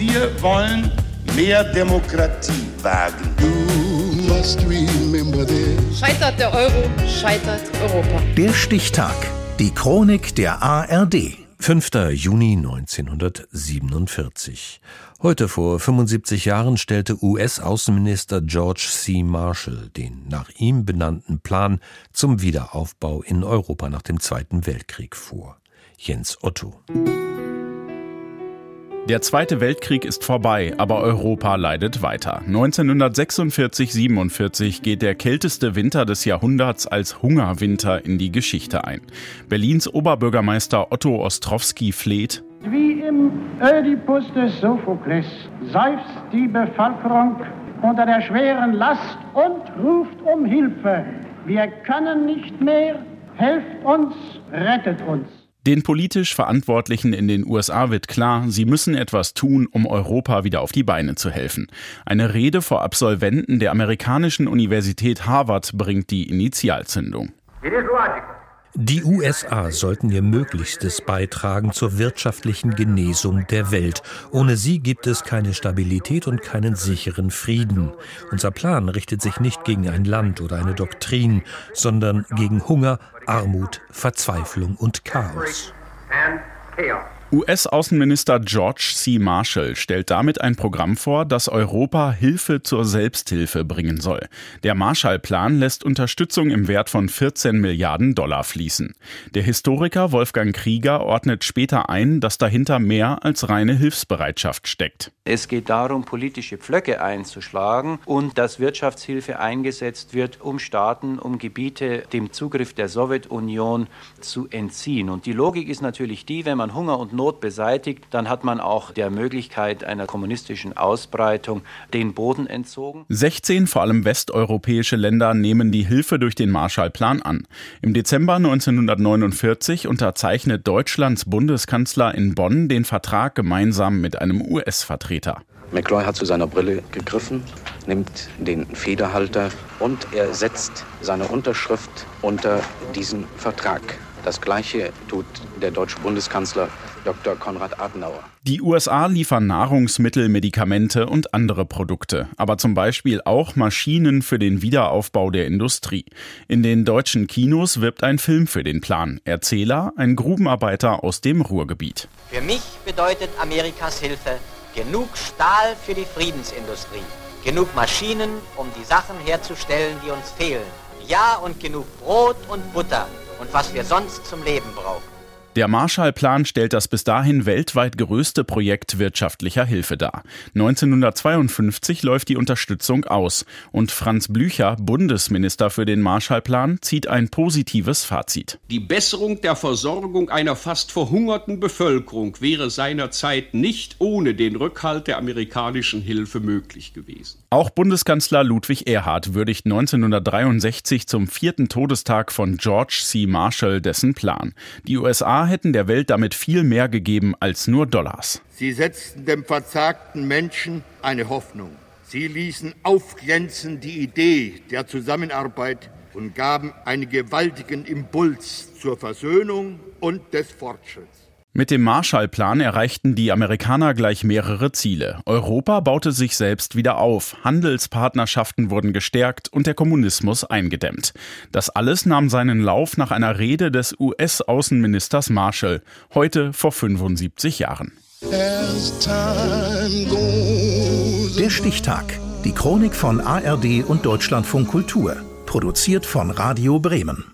Wir wollen mehr Demokratie wagen. Scheitert der Euro, scheitert Europa. Der Stichtag. Die Chronik der ARD. 5. Juni 1947. Heute vor 75 Jahren stellte US-Außenminister George C. Marshall den nach ihm benannten Plan zum Wiederaufbau in Europa nach dem Zweiten Weltkrieg vor. Jens Otto. Der Zweite Weltkrieg ist vorbei, aber Europa leidet weiter. 1946-47 geht der kälteste Winter des Jahrhunderts als Hungerwinter in die Geschichte ein. Berlins Oberbürgermeister Otto Ostrowski fleht, wie im Ödipus des Sophokles seufzt die Bevölkerung unter der schweren Last und ruft um Hilfe. Wir können nicht mehr, helft uns, rettet uns. Den politisch Verantwortlichen in den USA wird klar, sie müssen etwas tun, um Europa wieder auf die Beine zu helfen. Eine Rede vor Absolventen der amerikanischen Universität Harvard bringt die Initialzündung. It is logical. Die USA sollten ihr Möglichstes beitragen zur wirtschaftlichen Genesung der Welt. Ohne sie gibt es keine Stabilität und keinen sicheren Frieden. Unser Plan richtet sich nicht gegen ein Land oder eine Doktrin, sondern gegen Hunger, Armut, Verzweiflung und Chaos. US-Außenminister George C. Marshall stellt damit ein Programm vor, das Europa Hilfe zur Selbsthilfe bringen soll. Der Marshallplan lässt Unterstützung im Wert von 14 Milliarden Dollar fließen. Der Historiker Wolfgang Krieger ordnet später ein, dass dahinter mehr als reine Hilfsbereitschaft steckt. Es geht darum, politische Pflöcke einzuschlagen und dass Wirtschaftshilfe eingesetzt wird, um Staaten, um Gebiete dem Zugriff der Sowjetunion zu entziehen. Und die Logik ist natürlich die, wenn man Hunger und Not beseitigt, dann hat man auch der Möglichkeit einer kommunistischen Ausbreitung den Boden entzogen. 16 vor allem westeuropäische Länder nehmen die Hilfe durch den Marshallplan an. Im Dezember 1949 unterzeichnet Deutschlands Bundeskanzler in Bonn den Vertrag gemeinsam mit einem US-Vertreter. McCloy hat zu seiner Brille gegriffen, nimmt den Federhalter und er setzt seine Unterschrift unter diesen Vertrag. Das gleiche tut der deutsche Bundeskanzler Dr. Konrad Adenauer. Die USA liefern Nahrungsmittel, Medikamente und andere Produkte, aber zum Beispiel auch Maschinen für den Wiederaufbau der Industrie. In den deutschen Kinos wirbt ein Film für den Plan. Erzähler, ein Grubenarbeiter aus dem Ruhrgebiet. Für mich bedeutet Amerikas Hilfe genug Stahl für die Friedensindustrie, genug Maschinen, um die Sachen herzustellen, die uns fehlen. Ja, und genug Brot und Butter und was wir sonst zum Leben brauchen. Der Marshallplan stellt das bis dahin weltweit größte Projekt wirtschaftlicher Hilfe dar. 1952 läuft die Unterstützung aus und Franz Blücher, Bundesminister für den Marshallplan, zieht ein positives Fazit. Die Besserung der Versorgung einer fast verhungerten Bevölkerung wäre seinerzeit nicht ohne den Rückhalt der amerikanischen Hilfe möglich gewesen. Auch Bundeskanzler Ludwig Erhard würdigt 1963 zum vierten Todestag von George C. Marshall dessen Plan. Die Hätten der Welt damit viel mehr gegeben als nur Dollars. Sie setzten dem verzagten Menschen eine Hoffnung. Sie ließen aufglänzen die Idee der Zusammenarbeit und gaben einen gewaltigen Impuls zur Versöhnung und des Fortschritts. Mit dem Marshallplan erreichten die Amerikaner gleich mehrere Ziele. Europa baute sich selbst wieder auf, Handelspartnerschaften wurden gestärkt und der Kommunismus eingedämmt. Das alles nahm seinen Lauf nach einer Rede des US-Außenministers Marshall, heute vor 75 Jahren. Der Stichtag. Die Chronik von ARD und Deutschlandfunk Kultur. Produziert von Radio Bremen.